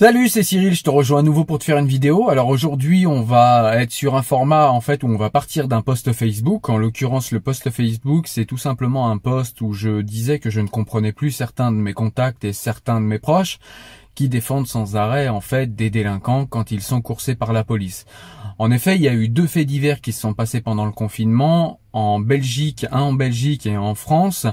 Salut, c'est Cyril, je te rejoins à nouveau pour te faire une vidéo. Alors aujourd'hui, on va être sur un format en fait où on va partir d'un post Facebook. En l'occurrence, le post Facebook, c'est tout simplement un post où je disais que je ne comprenais plus certains de mes contacts et certains de mes proches qui défendent sans arrêt en fait des délinquants quand ils sont coursés par la police. En effet, il y a eu deux faits divers qui se sont passés pendant le confinement en Belgique, un en Belgique et en France,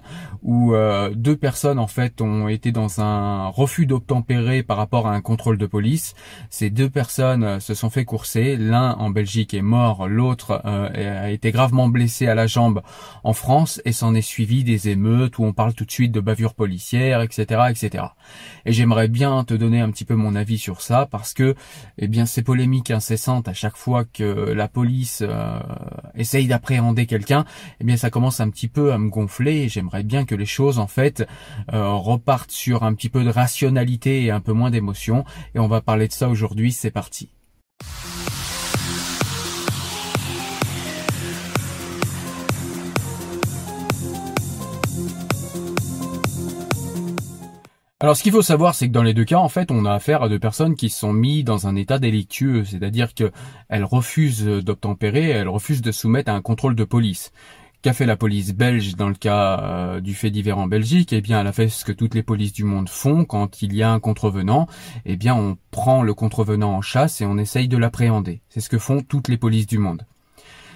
où euh, deux personnes en fait ont été dans un refus d'obtempérer par rapport à un contrôle de police. Ces deux personnes euh, se sont fait courser. L'un en Belgique est mort, l'autre euh, a été gravement blessé à la jambe en France et s'en est suivi des émeutes où on parle tout de suite de bavures policières, etc., etc. Et j'aimerais bien te donner un petit peu mon avis sur ça parce que, eh bien, ces polémiques incessantes à chaque fois que la police essaye d'appréhender quelqu'un eh bien ça commence un petit peu à me gonfler et j'aimerais bien que les choses en fait euh, repartent sur un petit peu de rationalité et un peu moins d'émotion et on va parler de ça aujourd'hui, c'est parti. Alors ce qu'il faut savoir, c'est que dans les deux cas, en fait, on a affaire à deux personnes qui sont mises dans un état délictueux, c'est-à-dire qu'elles refusent d'obtempérer, elles refusent de soumettre à un contrôle de police. Qu'a fait la police belge dans le cas euh, du fait divers en Belgique? Eh bien, elle a fait ce que toutes les polices du monde font quand il y a un contrevenant. Eh bien, on prend le contrevenant en chasse et on essaye de l'appréhender. C'est ce que font toutes les polices du monde.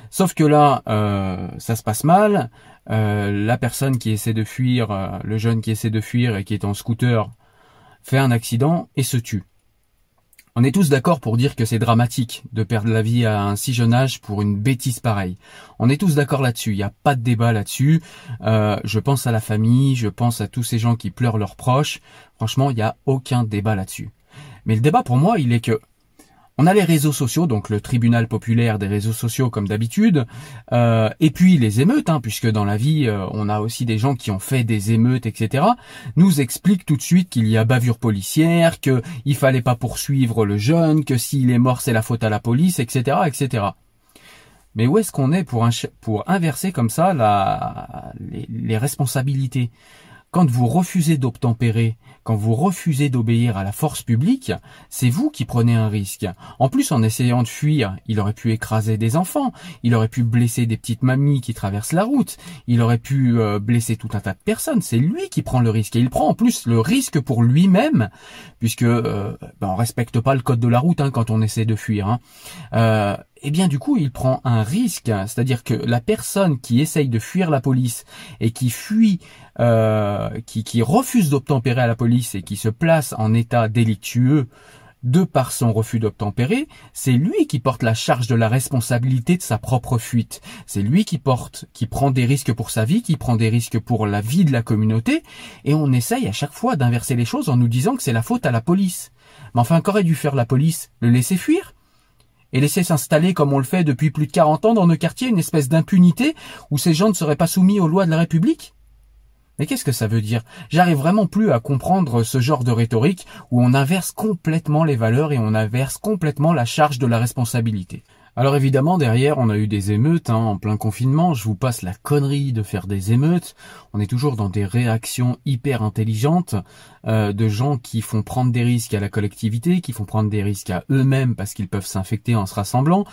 Sauf que là, euh, ça se passe mal. Euh, la personne qui essaie de fuir, euh, le jeune qui essaie de fuir et qui est en scooter, fait un accident et se tue. On est tous d'accord pour dire que c'est dramatique de perdre la vie à un si jeune âge pour une bêtise pareille. On est tous d'accord là-dessus, il n'y a pas de débat là-dessus. je pense à la famille, je pense à tous ces gens qui pleurent leurs proches. Franchement, il n'y a aucun débat là-dessus. Mais le débat pour moi, il est que on a les réseaux sociaux, donc le tribunal populaire des réseaux sociaux comme d'habitude, euh, et puis les émeutes, hein, puisque dans la vie, euh, on a aussi des gens qui ont fait des émeutes, etc., nous expliquent tout de suite qu'il y a bavure policière, qu'il fallait pas poursuivre le jeune, que s'il est mort, c'est la faute à la police, etc., etc. Mais où est-ce qu'on est pour, inverser comme ça les responsabilités? Quand vous refusez d'obtempérer, quand vous refusez d'obéir à la force publique, c'est vous qui prenez un risque. En plus, en essayant de fuir, il aurait pu écraser des enfants, il aurait pu blesser des petites mamies qui traversent la route, il aurait pu euh, blesser tout un tas de personnes. C'est lui qui prend le risque. Et il prend en plus le risque pour lui-même, puisque euh, ben, on respecte pas le code de la route hein, quand on essaie de fuir. Hein. Euh, eh bien du coup il prend un risque, c'est-à-dire que la personne qui essaye de fuir la police et qui fuit, euh, qui, qui refuse d'obtempérer à la police et qui se place en état délictueux de par son refus d'obtempérer, c'est lui qui porte la charge de la responsabilité de sa propre fuite. C'est lui qui porte, qui prend des risques pour sa vie, qui prend des risques pour la vie de la communauté, et on essaye à chaque fois d'inverser les choses en nous disant que c'est la faute à la police. Mais enfin, qu'aurait dû faire la police? Le laisser fuir? Et laisser s'installer comme on le fait depuis plus de 40 ans dans nos quartiers une espèce d'impunité où ces gens ne seraient pas soumis aux lois de la République? Mais qu'est-ce que ça veut dire? J'arrive vraiment plus à comprendre ce genre de rhétorique où on inverse complètement les valeurs et on inverse complètement la charge de la responsabilité. Alors évidemment, derrière, on a eu des émeutes hein, en plein confinement. Je vous passe la connerie de faire des émeutes. On est toujours dans des réactions hyper intelligentes euh, de gens qui font prendre des risques à la collectivité, qui font prendre des risques à eux-mêmes parce qu'ils peuvent s'infecter en se rassemblant.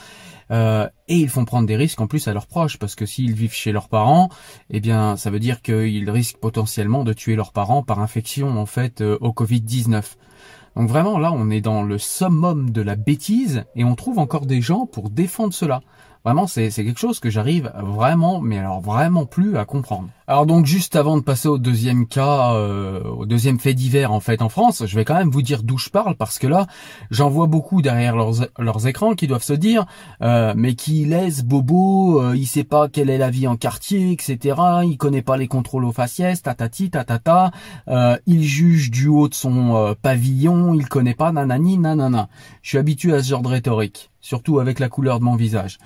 Euh, et ils font prendre des risques en plus à leurs proches parce que s'ils vivent chez leurs parents, eh bien, ça veut dire qu'ils risquent potentiellement de tuer leurs parents par infection en fait euh, au Covid-19. Donc vraiment là, on est dans le summum de la bêtise et on trouve encore des gens pour défendre cela. Vraiment, c'est quelque chose que j'arrive vraiment, mais alors vraiment plus à comprendre. Alors donc juste avant de passer au deuxième cas, euh, au deuxième fait divers en fait en France, je vais quand même vous dire d'où je parle parce que là, j'en vois beaucoup derrière leurs, écrans qui doivent se dire, euh, mais qui laisse Bobo, euh, il sait pas quelle est la vie en quartier, etc. Il connaît pas les contrôles aux faciès, tatati, tatata. Euh, il juge du haut de son euh, pavillon, il connaît pas nanani, nanana. Je suis habitué à ce genre de rhétorique, surtout avec la couleur de mon visage.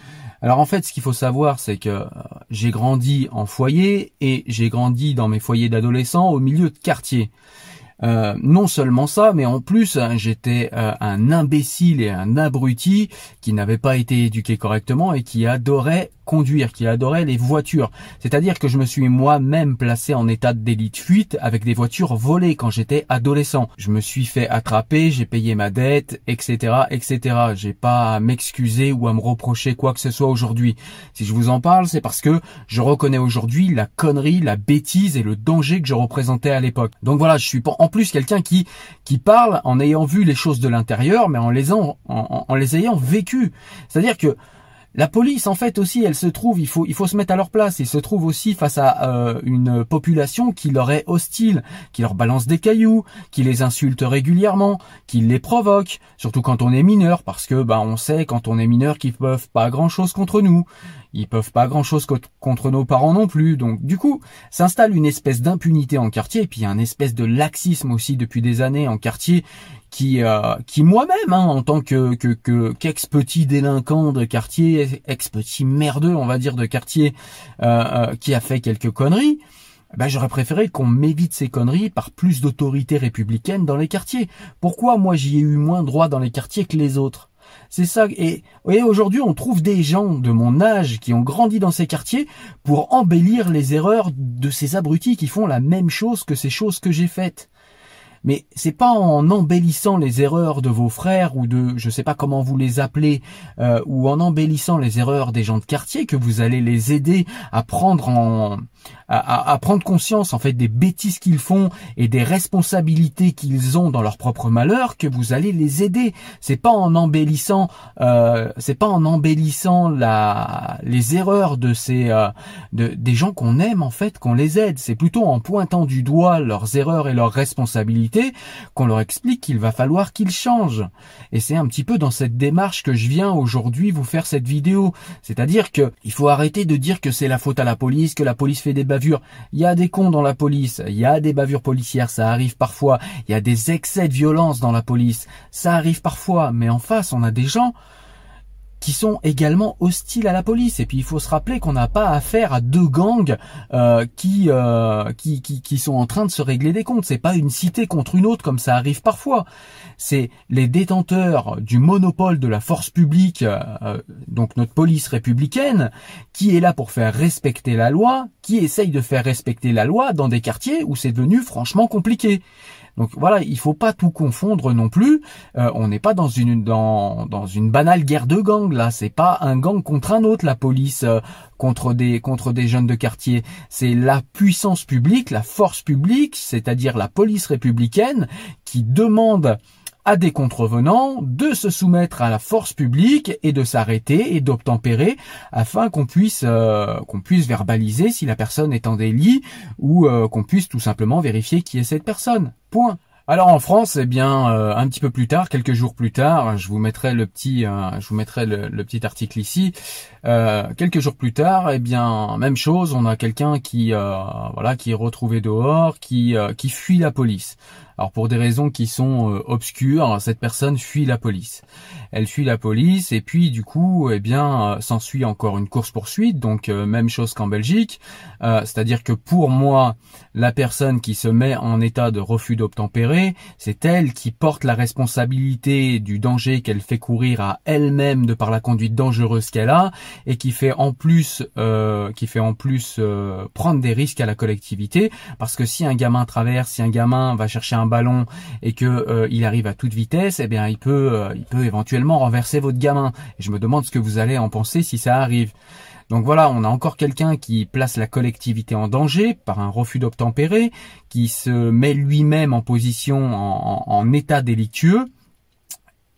Alors en fait, ce qu'il faut savoir, c'est que euh, j'ai grandi en foyer et j'ai grandi dans mes foyers d'adolescents au milieu de quartier. Euh, non seulement ça, mais en plus hein, j'étais euh, un imbécile et un abruti qui n'avait pas été éduqué correctement et qui adorait conduire, qui adorait les voitures. C'est-à-dire que je me suis moi-même placé en état d'élite fuite avec des voitures volées quand j'étais adolescent. Je me suis fait attraper, j'ai payé ma dette, etc., etc. J'ai pas à m'excuser ou à me reprocher quoi que ce soit aujourd'hui. Si je vous en parle, c'est parce que je reconnais aujourd'hui la connerie, la bêtise et le danger que je représentais à l'époque. Donc voilà, je suis en plus quelqu'un qui qui parle en ayant vu les choses de l'intérieur, mais en les en, en les ayant vécues. C'est-à-dire que la police, en fait, aussi, elle se trouve, il faut, il faut se mettre à leur place. Ils se trouvent aussi face à euh, une population qui leur est hostile, qui leur balance des cailloux, qui les insulte régulièrement, qui les provoque, surtout quand on est mineur, parce que, bah, on sait quand on est mineur qu'ils peuvent pas grand chose contre nous. Ils peuvent pas grand chose contre nos parents non plus. Donc, du coup, s'installe une espèce d'impunité en quartier, et puis un espèce de laxisme aussi depuis des années en quartier qui euh, qui moi-même hein, en tant que que qu'ex petit délinquant de quartier, ex petit merdeux on va dire de quartier euh, euh, qui a fait quelques conneries, ben j'aurais préféré qu'on m'évite ces conneries par plus d'autorité républicaine dans les quartiers. Pourquoi moi j'y ai eu moins droit dans les quartiers que les autres? C'est ça. Et, et aujourd'hui, on trouve des gens de mon âge qui ont grandi dans ces quartiers pour embellir les erreurs de ces abrutis qui font la même chose que ces choses que j'ai faites. Mais c'est pas en embellissant les erreurs de vos frères ou de, je sais pas comment vous les appelez, euh, ou en embellissant les erreurs des gens de quartier que vous allez les aider à prendre en, à, prendre conscience en fait des bêtises qu'ils font et des responsabilités qu'ils ont dans leur propre malheur que vous allez les aider. C'est pas en embellissant, euh, c'est pas en embellissant la, les erreurs de ces, euh, de, des gens qu'on aime en fait qu'on les aide. C'est plutôt en pointant du doigt leurs erreurs et leurs responsabilités qu'on leur explique qu'il va falloir qu'ils changent. Et c'est un petit peu dans cette démarche que je viens aujourd'hui vous faire cette vidéo. C'est-à-dire que il faut arrêter de dire que c'est la faute à la police, que la police fait des bavures. Il y a des cons dans la police, il y a des bavures policières, ça arrive parfois. Il y a des excès de violence dans la police, ça arrive parfois. Mais en face, on a des gens qui sont également hostiles à la police. Et puis il faut se rappeler qu'on n'a pas affaire à deux gangs euh, qui, euh, qui, qui, qui sont en train de se régler des comptes. C'est pas une cité contre une autre comme ça arrive parfois. C'est les détenteurs du monopole de la force publique, euh, donc notre police républicaine, qui est là pour faire respecter la loi, qui essaye de faire respecter la loi dans des quartiers où c'est devenu franchement compliqué. Donc voilà, il faut pas tout confondre non plus. Euh, on n'est pas dans une dans, dans une banale guerre de gang là. C'est pas un gang contre un autre la police euh, contre des contre des jeunes de quartier. C'est la puissance publique, la force publique, c'est-à-dire la police républicaine qui demande à des contrevenants de se soumettre à la force publique et de s'arrêter et d'obtempérer afin qu'on puisse euh, qu'on puisse verbaliser si la personne est en délit ou euh, qu'on puisse tout simplement vérifier qui est cette personne. Point. Alors en France, eh bien, euh, un petit peu plus tard, quelques jours plus tard, je vous mettrai le petit, je vous mettrai le, petit article ici. quelques jours plus tard, eh bien, même chose, on a quelqu'un qui, voilà, qui est retrouvé dehors, qui, qui fuit la police. Alors pour des raisons qui sont euh, obscures, cette personne fuit la police. Elle fuit la police et puis du coup, eh bien, euh, s'ensuit encore une course poursuite. Donc euh, même chose qu'en Belgique, c'est-à-dire que pour moi, la personne qui se met en état de refus d'obtempérer, c'est elle qui porte la responsabilité du danger qu'elle fait courir à elle-même de par la conduite dangereuse qu'elle a et qui fait en plus, qui fait en plus prendre des risques à la collectivité parce que si un gamin traverse, si un gamin va chercher un ballon et que euh, il arrive à toute vitesse, eh bien il peut euh, il peut éventuellement renverser votre gamin. Et je me demande ce que vous allez en penser si ça arrive. Donc voilà, on a encore quelqu'un qui place la collectivité en danger par un refus d'obtempérer, qui se met lui-même en position en état délictueux.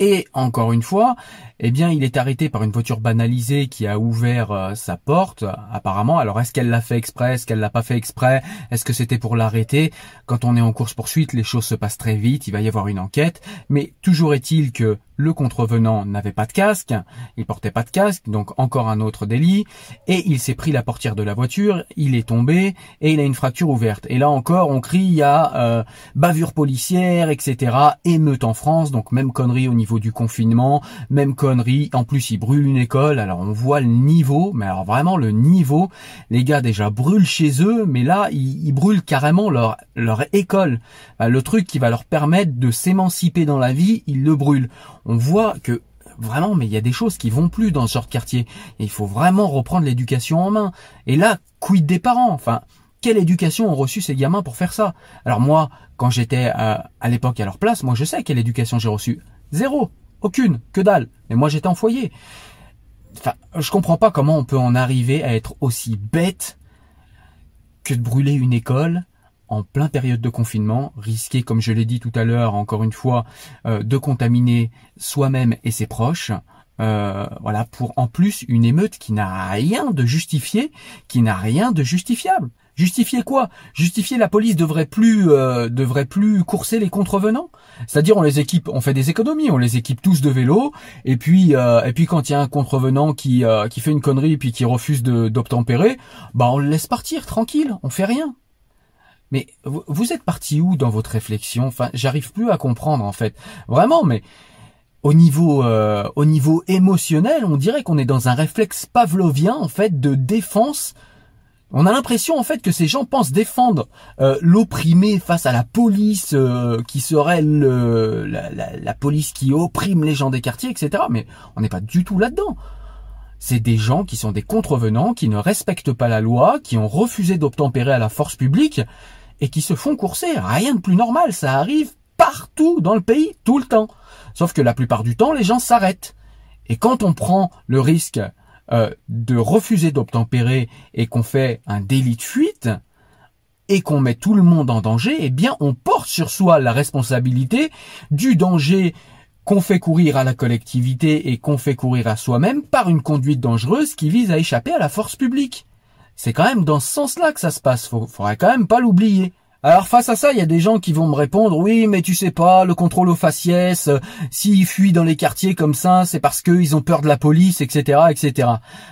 Et encore une fois, eh bien, il est arrêté par une voiture banalisée qui a ouvert euh, sa porte, apparemment. Alors, est-ce qu'elle l'a fait exprès, est-ce qu'elle l'a pas fait exprès, est-ce que c'était pour l'arrêter? Quand on est en course poursuite, les choses se passent très vite, il va y avoir une enquête. Mais toujours est-il que le contrevenant n'avait pas de casque, il portait pas de casque, donc encore un autre délit, et il s'est pris la portière de la voiture, il est tombé, et il a une fracture ouverte. Et là encore, on crie à euh, bavure policière, etc., émeute en France, donc même connerie au niveau du confinement, même connerie. En plus, ils brûlent une école. Alors on voit le niveau, mais alors vraiment le niveau. Les gars déjà brûlent chez eux, mais là ils, brûlent carrément leur leur école. Le truc qui va leur permettre de s'émanciper dans la vie, ils le brûlent. On voit que vraiment, mais il y a des choses qui vont plus dans ce genre de quartier. Il faut vraiment reprendre l'éducation en main. Et là, quid des parents? Enfin, quelle éducation ont reçu ces gamins pour faire ça? Alors moi, quand j'étais à, l'époque à leur place, moi je sais quelle éducation j'ai reçue. Zéro, aucune, que dalle. Mais moi j'étais en foyer. Enfin, je comprends pas comment on peut en arriver à être aussi bête que de brûler une école en plein période de confinement, risquer, comme je l'ai dit tout à l'heure, encore une fois, euh, de contaminer soi-même et ses proches. Euh, voilà, pour en plus une émeute qui n'a rien de justifié, qui n'a rien de justifiable. Justifier quoi? Justifier la police devrait plus euh, devrait plus courser les contrevenants? C'est-à-dire on les équipe, on fait des économies, on les équipe tous de vélos et puis euh, et puis quand il y a un contrevenant qui qui fait une connerie et puis qui refuse d'obtempérer, bah on le laisse partir tranquille, on fait rien. Mais vous êtes parti où dans votre réflexion? Enfin, j'arrive plus à comprendre en fait. Vraiment, mais au niveau euh, au niveau émotionnel, on dirait qu'on est dans un réflexe pavlovien en fait de défense. On a l'impression en fait que ces gens pensent défendre euh, l'opprimé face à la police euh, qui serait la, police qui opprime les gens des quartiers, etc. Mais on n'est pas du tout là-dedans. C'est des gens qui sont des contrevenants, qui ne respectent pas la loi, qui ont refusé d'obtempérer à la force publique et qui se font courser. Rien de plus normal, ça arrive partout dans le pays, tout le temps. Sauf que la plupart du temps, les gens s'arrêtent. Et quand on prend le risque euh, de refuser d'obtempérer et qu'on fait un délit de fuite, et qu'on met tout le monde en danger, eh bien on porte sur soi la responsabilité du danger qu'on fait courir à la collectivité et qu'on fait courir à soi-même par une conduite dangereuse qui vise à échapper à la force publique. C'est quand même dans ce sens-là que ça se passe, faudrait quand même pas l'oublier. Alors face à ça, il y a des gens qui vont me répondre oui, mais tu sais pas, le contrôle aux faciès, euh, s'ils fuient dans les quartiers comme ça, c'est parce qu'ils ont peur de la police, etc., etc.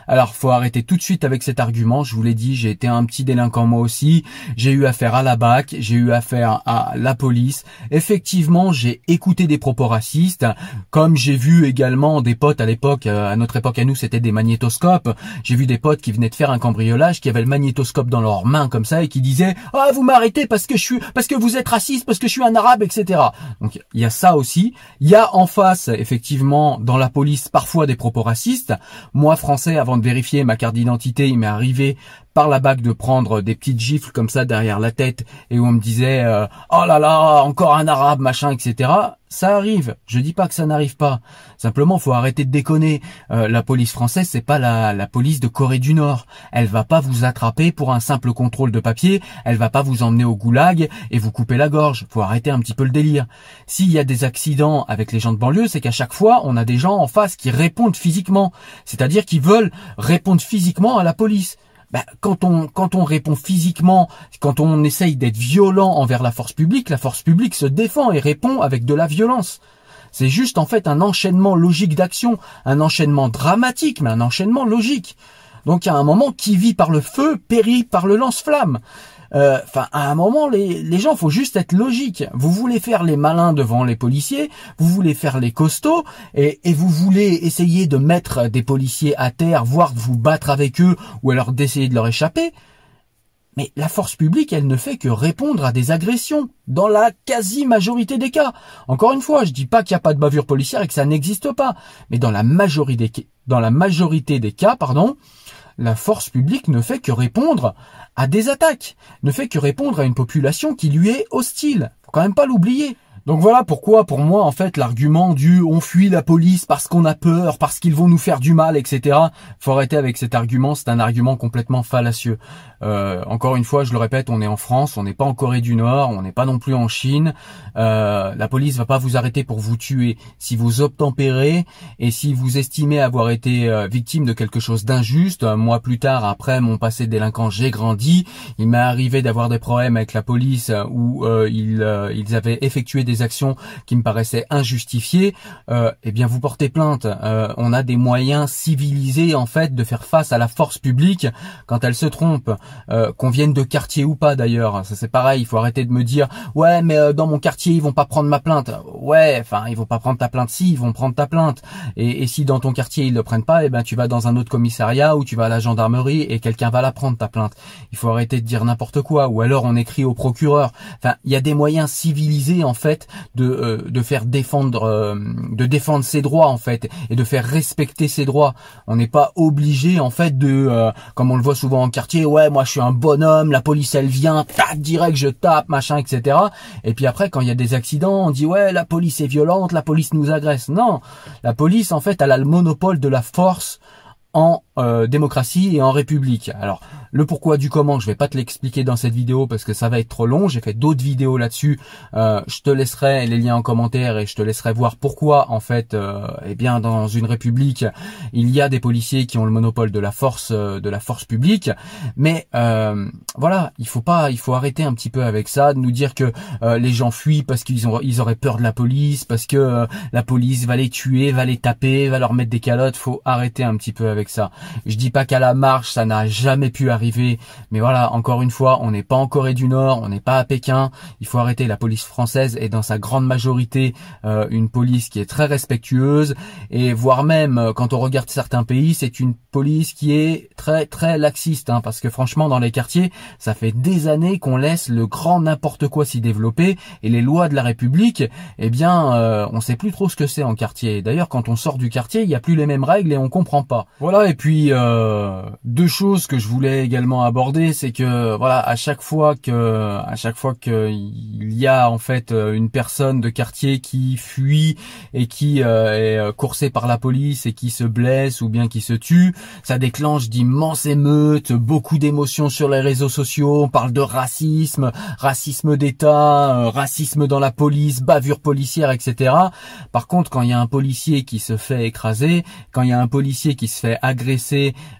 Alors faut arrêter tout de suite avec cet argument. Je vous l'ai dit, j'ai été un petit délinquant moi aussi. J'ai eu affaire à la BAC, j'ai eu affaire à la police. Effectivement, j'ai écouté des propos racistes, comme j'ai vu également des potes à l'époque, euh, à notre époque à nous, c'était des magnétoscopes. J'ai vu des potes qui venaient de faire un cambriolage, qui avaient le magnétoscope dans leurs mains comme ça et qui disaient ah vous m'arrêtez que je suis, parce que vous êtes raciste, parce que je suis un arabe, etc. Donc il y a ça aussi. Il y a en face, effectivement, dans la police, parfois des propos racistes. Moi, français, avant de vérifier ma carte d'identité, il m'est arrivé par la bague de prendre des petites gifles comme ça derrière la tête et où on me disait euh, oh là là encore un arabe machin etc ça arrive. Je dis pas que ça n'arrive pas. Simplement faut arrêter de déconner. Euh, la police française c'est pas la, la police de Corée du Nord. Elle va pas vous attraper pour un simple contrôle de papier. Elle va pas vous emmener au goulag et vous couper la gorge. Faut arrêter un petit peu le délire. S'il y a des accidents avec les gens de banlieue c'est qu'à chaque fois on a des gens en face qui répondent physiquement. C'est-à-dire qui veulent répondre physiquement à la police bah, quand on répond physiquement, quand on essaye d'être violent envers la force publique, la force publique se défend et répond avec de la violence. C'est juste en fait un enchaînement logique d'action, un enchaînement dramatique, mais un enchaînement logique. Donc il y a un moment qui vit par le feu périt par le lance-flamme. Euh, enfin, à un moment, les, les gens, faut juste être logique. Vous voulez faire les malins devant les policiers, vous voulez faire les costauds, et, vous voulez essayer de mettre des policiers à terre, voire vous battre avec eux, ou alors d'essayer de leur échapper. Mais la force publique, elle ne fait que répondre à des agressions, dans la quasi-majorité des cas. Encore une fois, je dis pas qu'il n'y a pas de bavure policière et que ça n'existe pas, mais dans la majorité, dans la majorité des cas, pardon, la force publique ne fait que répondre à des attaques, ne fait que répondre à une population qui lui est hostile. Faut quand même pas l'oublier. Donc voilà pourquoi, pour moi, en fait, l'argument du on fuit la police parce qu'on a peur, parce qu'ils vont nous faire du mal, etc. Faut arrêter avec cet argument. C'est un argument complètement fallacieux. Euh, encore une fois, je le répète, on est en France, on n'est pas en Corée du Nord, on n'est pas non plus en Chine. Euh, la police va pas vous arrêter pour vous tuer si vous obtempérez et si vous estimez avoir été euh, victime de quelque chose d'injuste. Moi, plus tard, après mon passé délinquant, j'ai grandi. Il m'est arrivé d'avoir des problèmes avec la police où ils, ils avaient effectué des actions qui me paraissaient injustifiées, euh, eh bien vous portez plainte. Euh, on a des moyens civilisés en fait de faire face à la force publique quand elle se trompe, euh, qu'on vienne de quartier ou pas d'ailleurs. Ça c'est pareil, il faut arrêter de me dire ouais mais dans mon quartier ils vont pas prendre ma plainte. Ouais, enfin ils vont pas prendre ta plainte si, ils vont prendre ta plainte. Et, et si dans ton quartier ils le prennent pas, eh ben tu vas dans un autre commissariat ou tu vas à la gendarmerie et quelqu'un va la prendre ta plainte. Il faut arrêter de dire n'importe quoi ou alors on écrit au procureur. Enfin, il y a des moyens civilisés en fait de euh, de faire défendre euh, de défendre ses droits en fait et de faire respecter ses droits. On n'est pas obligé en fait de euh, comme on le voit souvent en quartier, ouais, moi je suis un bonhomme, la police elle vient, tac direct je tape, machin, etc. Et puis après quand il y a des accidents, on dit ouais la police est violente, la police nous agresse. Non, la police en fait elle a le monopole de la force en euh, démocratie et en république. Alors le pourquoi du comment, je vais pas te l'expliquer dans cette vidéo parce que ça va être trop long. J'ai fait d'autres vidéos là-dessus. Euh, je te laisserai les liens en commentaire et je te laisserai voir pourquoi en fait, euh, eh bien dans une république, il y a des policiers qui ont le monopole de la force, euh, de la force publique. Mais voilà, il faut pas, il faut arrêter un petit peu avec ça, de nous dire que les gens fuient parce qu'ils ont, ils auraient peur de la police, parce que la police va les tuer, va les taper, va leur mettre des calottes. Faut arrêter un petit peu avec ça. Je dis pas qu'à la marche, ça n'a jamais pu arriver, mais voilà, encore une fois, on n'est pas en Corée du Nord, on n'est pas à Pékin. Il faut arrêter. La police française est dans sa grande majorité euh, une police qui est très respectueuse et voire même euh, quand on regarde certains pays, c'est une police qui est très très laxiste, hein, parce que franchement, dans les quartiers, ça fait des années qu'on laisse le grand n'importe quoi s'y développer et les lois de la République, eh bien, euh, on sait plus trop ce que c'est en quartier. D'ailleurs, quand on sort du quartier, il n'y a plus les mêmes règles et on comprend pas. Voilà. Et puis euh, deux choses que je voulais également aborder, c'est que voilà, à chaque fois que à chaque fois qu'il y a en fait euh, une personne de quartier qui fuit et qui euh, est coursée par la police et qui se blesse ou bien qui se tue, ça déclenche d'immenses émeutes, beaucoup d'émotions sur les réseaux sociaux. On parle de racisme, racisme d'État, racisme dans la police, bavure policière, etc. Par contre, quand il y a un policier qui se fait écraser, quand il y a un policier qui se fait agresser,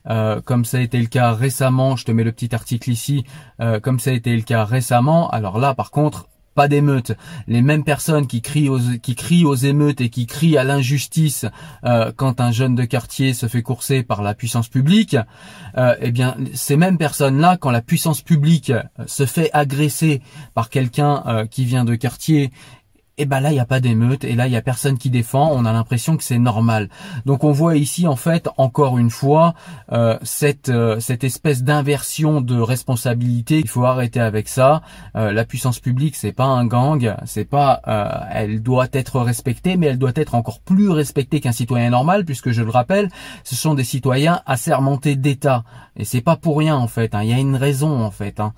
euh, comme ça a été le cas récemment, je te mets le petit article ici, euh, comme ça a été le cas récemment, alors là par contre, pas d'émeutes. Les mêmes personnes qui crient aux, qui crient aux émeutes et qui crient à l'injustice euh, quand un jeune de quartier se fait courser par la puissance publique, eh bien ces mêmes personnes-là, quand la puissance publique se fait agresser par quelqu'un qui vient de quartier et ben là il n'y a pas d'émeute et là il y a personne qui défend, on a l'impression que c'est normal. Donc on voit ici en fait encore une fois euh, cette euh, cette espèce d'inversion de responsabilité. Il faut arrêter avec ça. Euh, la puissance publique c'est pas un gang, c'est pas elle doit être respectée, mais elle doit être encore plus respectée qu'un citoyen normal puisque je le rappelle, ce sont des citoyens assermentés d'État et c'est pas pour rien en fait. Hein. Il y a une raison en fait. Hein.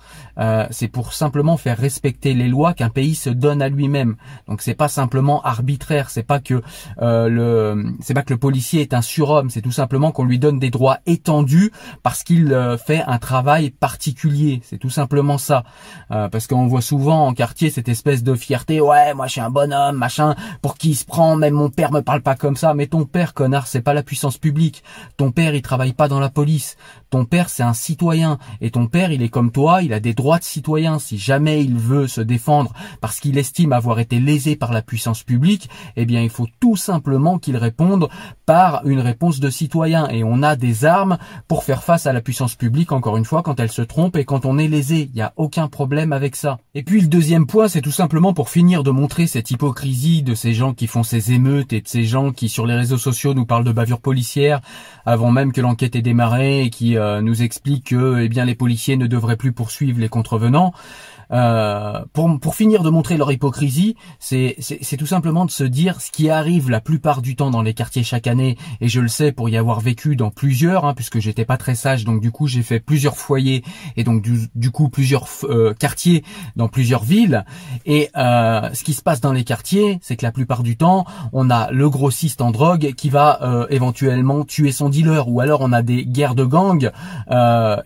c'est pour simplement faire respecter les lois qu'un pays se donne à lui-même. Donc c'est pas simplement arbitraire, c'est pas que euh, le c'est pas que le policier est un surhomme, c'est tout simplement qu'on lui donne des droits étendus parce qu'il euh, fait un travail particulier. C'est tout simplement ça. Euh, parce qu'on voit souvent en quartier cette espèce de fierté, ouais, moi je suis un bonhomme, machin, pour qui il se prend, même mon père me parle pas comme ça, mais ton père connard, c'est pas la puissance publique. Ton père, il travaille pas dans la police. Ton père, c'est un citoyen et ton père, il est comme toi, il a des droits de citoyen si jamais il veut se défendre parce qu'il estime avoir été par la puissance publique, eh bien il faut tout simplement qu'ils répondent par une réponse de citoyen. Et on a des armes pour faire face à la puissance publique, encore une fois, quand elle se trompe et quand on est lésé. Il n'y a aucun problème avec ça. Et puis le deuxième point, c'est tout simplement pour finir de montrer cette hypocrisie de ces gens qui font ces émeutes et de ces gens qui sur les réseaux sociaux nous parlent de bavure policière avant même que l'enquête ait démarré et qui euh, nous expliquent que eh bien les policiers ne devraient plus poursuivre les contrevenants. Euh, pour, pour finir de montrer leur hypocrisie, c'est tout simplement de se dire ce qui arrive la plupart du temps dans les quartiers chaque année, et je le sais pour y avoir vécu dans plusieurs, hein, puisque j'étais pas très sage, donc du coup j'ai fait plusieurs foyers et donc du, du coup plusieurs euh, quartiers dans plusieurs villes. Et euh, ce qui se passe dans les quartiers, c'est que la plupart du temps, on a le grossiste en drogue qui va euh, éventuellement tuer son dealer, ou alors on a des guerres de gangs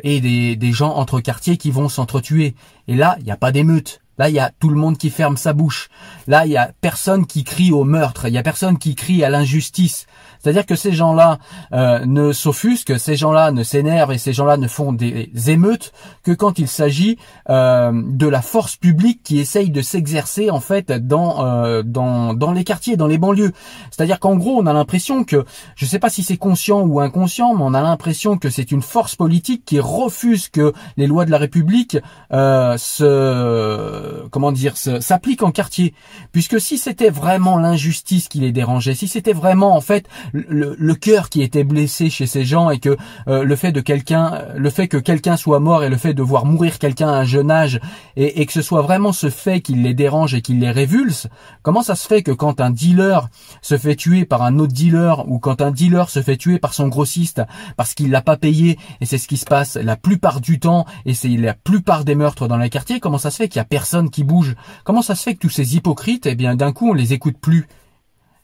et des, des gens entre quartiers qui vont s'entretuer. Et là, il n'y a pas d'émeute. Là, il y a tout le monde qui ferme sa bouche. Là, il y a personne qui crie au meurtre. Il y a personne qui crie à l'injustice. C'est-à-dire que ces gens-là euh, ne s'offusquent, ces gens-là ne s'énervent et ces gens-là ne font des émeutes que quand il s'agit euh, de la force publique qui essaye de s'exercer en fait dans, euh, dans dans les quartiers, dans les banlieues. C'est-à-dire qu'en gros, on a l'impression que, je ne sais pas si c'est conscient ou inconscient, mais on a l'impression que c'est une force politique qui refuse que les lois de la République euh, se comment dire s'appliquent en quartier. Puisque si c'était vraiment l'injustice qui les dérangeait, si c'était vraiment en fait le, cœur qui était blessé chez ces gens et que euh, le fait de quelqu'un, le fait que quelqu'un soit mort et le fait de voir mourir quelqu'un à un jeune âge et, que ce soit vraiment ce fait qui les dérange et qui les révulse, comment ça se fait que quand un dealer se fait tuer par un autre dealer ou quand un dealer se fait tuer par son grossiste parce qu'il l'a pas payé et c'est ce qui se passe la plupart du temps et c'est la plupart des meurtres dans les quartiers, comment ça se fait qu'il y a personne qui bouge? Comment ça se fait que tous ces hypocrites, eh bien d'un coup on les écoute plus?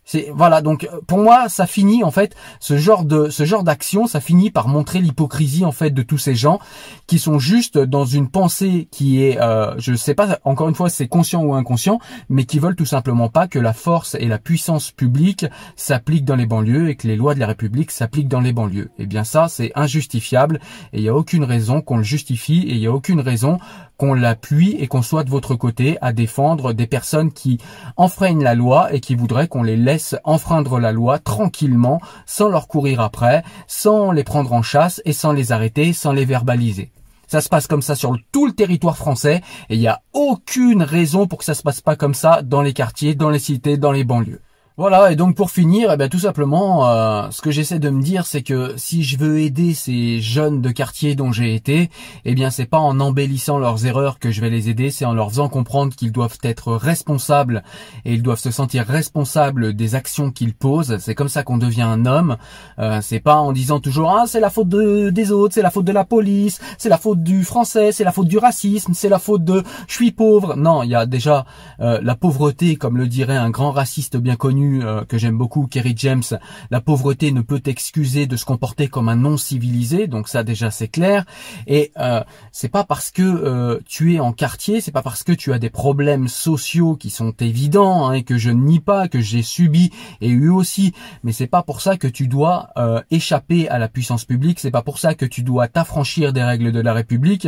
C'est voilà donc euh, pour moi ça finit en fait ce genre de ce genre d'action ça finit par montrer l'hypocrisie en fait de tous ces gens qui sont juste dans une pensée qui est euh, je sais pas encore une fois c'est conscient ou inconscient mais qui veulent tout simplement pas que la force et la puissance publique s'appliquent dans les banlieues et que les lois de la République s'appliquent dans les banlieues. Et eh bien ça c'est injustifiable et il y a aucune raison qu'on le justifie et il y a aucune raison qu'on l'appuie et qu'on soit de votre côté à défendre des personnes qui enfreignent la loi et qui voudraient qu'on les laisse enfreindre la loi tranquillement, sans leur courir après, sans les prendre en chasse et sans les arrêter, sans les verbaliser. Ça se passe comme ça sur tout le territoire français et il n'y a aucune raison pour que ça se passe pas comme ça dans les quartiers, dans les cités, dans les banlieues. Voilà, et donc pour finir, eh bien, tout simplement, euh, ce que j'essaie de me dire, c'est que si je veux aider ces jeunes de quartier dont j'ai été, eh bien c'est pas en embellissant leurs erreurs que je vais les aider, c'est en leur faisant comprendre qu'ils doivent être responsables et ils doivent se sentir responsables des actions qu'ils posent. C'est comme ça qu'on devient un homme. Euh, c'est pas en disant toujours ah c'est la faute de, des autres, c'est la faute de la police, c'est la faute du français, c'est la faute du racisme, c'est la faute de je suis pauvre. Non, il y a déjà euh, la pauvreté, comme le dirait un grand raciste bien connu euh, que j'aime beaucoup, Kerry James, la pauvreté ne peut t'excuser de se comporter comme un non civilisé, donc ça déjà c'est clair. Et euh, c'est pas parce que euh, tu es en quartier, c'est pas parce que tu as des problèmes sociaux qui sont évidents hein, et que je nie pas, que j'ai subi et eu aussi, mais c'est pas pour ça que tu dois échapper à la puissance publique, c'est pas pour ça que tu dois t'affranchir des règles de la République,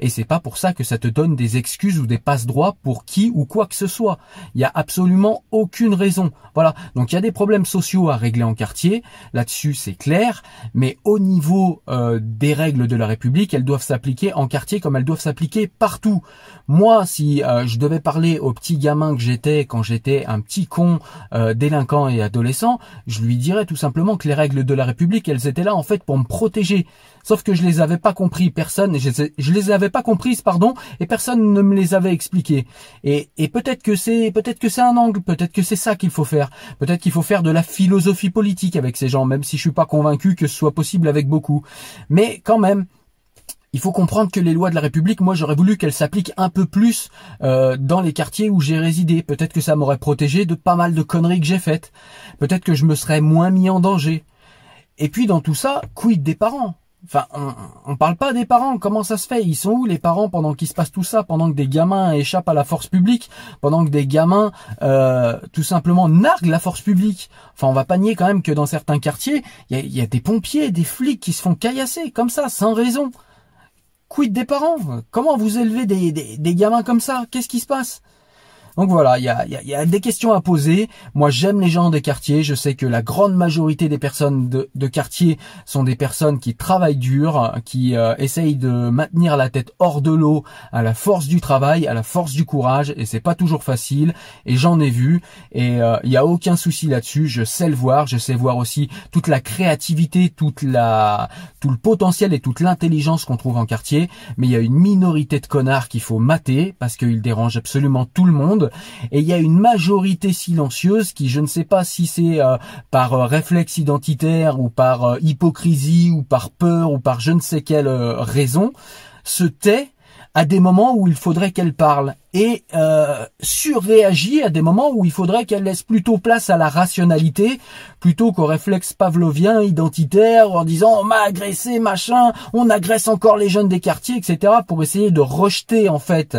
et c'est pas pour ça que ça te donne des excuses ou des passe-droits pour qui ou quoi que ce soit. Il y a absolument aucune raison. Voilà, donc il y a des problèmes sociaux à régler en quartier, là-dessus c'est clair, mais au niveau euh, des règles de la République, elles doivent s'appliquer en quartier comme elles doivent s'appliquer partout. Moi, si euh, je devais parler au petit gamin que j'étais quand j'étais un petit con euh, délinquant et adolescent, je lui dirais tout simplement que les règles de la République, elles étaient là en fait pour me protéger. Sauf que je les avais pas compris, personne, je, je les avais pas comprises, pardon, et personne ne me les avait expliquées. Et, et peut-être que c'est, peut-être que c'est un angle, peut-être que c'est ça qu'il faut faire. Peut-être qu'il faut faire de la philosophie politique avec ces gens, même si je suis pas convaincu que ce soit possible avec beaucoup. Mais quand même, il faut comprendre que les lois de la République, moi j'aurais voulu qu'elles s'appliquent un peu plus euh, dans les quartiers où j'ai résidé. Peut-être que ça m'aurait protégé de pas mal de conneries que j'ai faites. Peut-être que je me serais moins mis en danger. Et puis dans tout ça, quid des parents? Enfin, on, on parle pas des parents. Comment ça se fait? Ils sont où les parents pendant qu'il se passe tout ça Pendant que des gamins échappent à la force publique Pendant que des gamins, euh, tout simplement, narguent la force publique? Enfin, on va pas nier quand même que dans certains quartiers, il y a, des pompiers, des flics qui se font caillasser comme ça, sans raison. Quid des parents? Comment vous élevez des, des gamins comme ça? Qu'est-ce qui se passe? Donc voilà, il y a, des questions à poser. Moi, j'aime les gens des quartiers. Je sais que la grande majorité des personnes de, de quartier sont des personnes qui travaillent dur, qui euh, essayent de maintenir la tête hors de l'eau à la force du travail, à la force du courage. Et c'est pas toujours facile. Et j'en ai vu. Et euh, il y a aucun souci là-dessus. Je sais le voir. Je sais voir aussi toute la créativité, tout le potentiel et toute l'intelligence qu'on trouve en quartier. Mais il y a une minorité de connards qu'il faut mater parce qu'ils dérangent absolument tout le monde et il y a une majorité silencieuse qui, je ne sais pas si c'est euh, par euh, réflexe identitaire ou par euh, hypocrisie ou par peur ou par je ne sais quelle raison, se tait à des moments où il faudrait qu'elle parle et surréagit à des moments où il faudrait qu'elle laisse plutôt place à la rationalité plutôt qu'au réflexe pavlovien identitaire en disant on m'a agressé machin on agresse encore les jeunes des quartiers etc pour essayer de rejeter en fait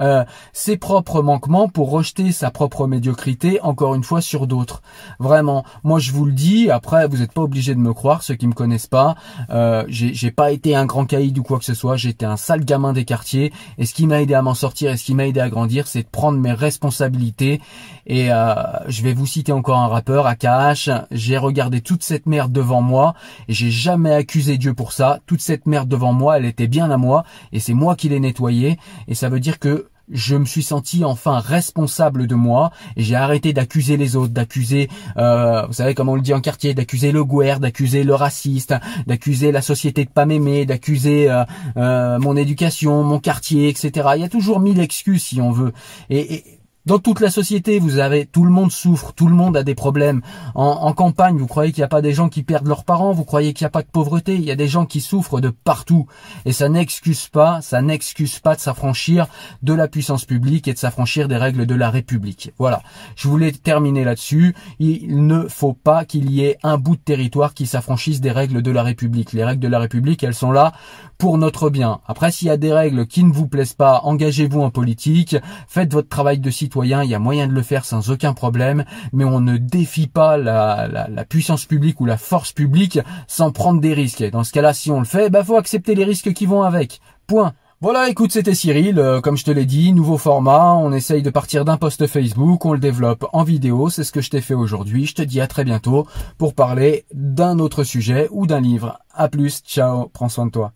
euh, ses propres manquements pour rejeter sa propre médiocrité encore une fois sur d'autres. Vraiment, moi je vous le dis, après vous n'êtes pas obligé de me croire, ceux qui me connaissent pas, euh, j'ai pas été un grand caïd ou quoi que ce soit, j'étais un sale gamin des quartiers. Et ce qui m'a aidé à m'en sortir et ce qui m'a aidé à grandir, c'est de prendre mes responsabilités. Et euh, je vais vous citer encore un rappeur, AKH, j'ai regardé toute cette merde devant moi et j'ai jamais accusé Dieu pour ça, toute cette merde devant moi, elle était bien à moi et c'est moi qui l'ai nettoyée. Et ça veut dire que je me suis senti enfin responsable de moi et j'ai arrêté d'accuser les autres, d'accuser, euh, vous savez comment on le dit en quartier, d'accuser le guerre, d'accuser le raciste, d'accuser la société de pas m'aimer, d'accuser euh, euh, mon éducation, mon quartier, etc. Il y a toujours mille excuses si on veut. et dans toute la société, vous avez tout le monde souffre, tout le monde a des problèmes. En, campagne, vous croyez qu'il n'y a pas des gens qui perdent leurs parents, vous croyez qu'il n'y a pas de pauvreté, il y a des gens qui souffrent de partout. Et ça n'excuse pas, ça n'excuse pas de s'affranchir de la puissance publique et de s'affranchir des règles de la République. Voilà. Je voulais terminer là-dessus. Il ne faut pas qu'il y ait un bout de territoire qui s'affranchisse des règles de la République. Les règles de la République, elles sont là pour notre bien. Après, s'il y a des règles qui ne vous plaisent pas, engagez-vous en politique, faites votre travail de citoyen il y a moyen de le faire sans aucun problème, mais on ne défie pas la, puissance publique ou la force publique sans prendre des risques. dans ce cas-là, si on le fait, bah faut accepter les risques qui vont avec. Point. Voilà, écoute, c'était Cyril, euh, comme je te l'ai dit, nouveau format, on essaye de partir d'un post Facebook, on le développe en vidéo, c'est ce que je t'ai fait aujourd'hui, je te dis à très bientôt pour parler d'un autre sujet ou d'un livre. À plus, ciao, prends soin de toi.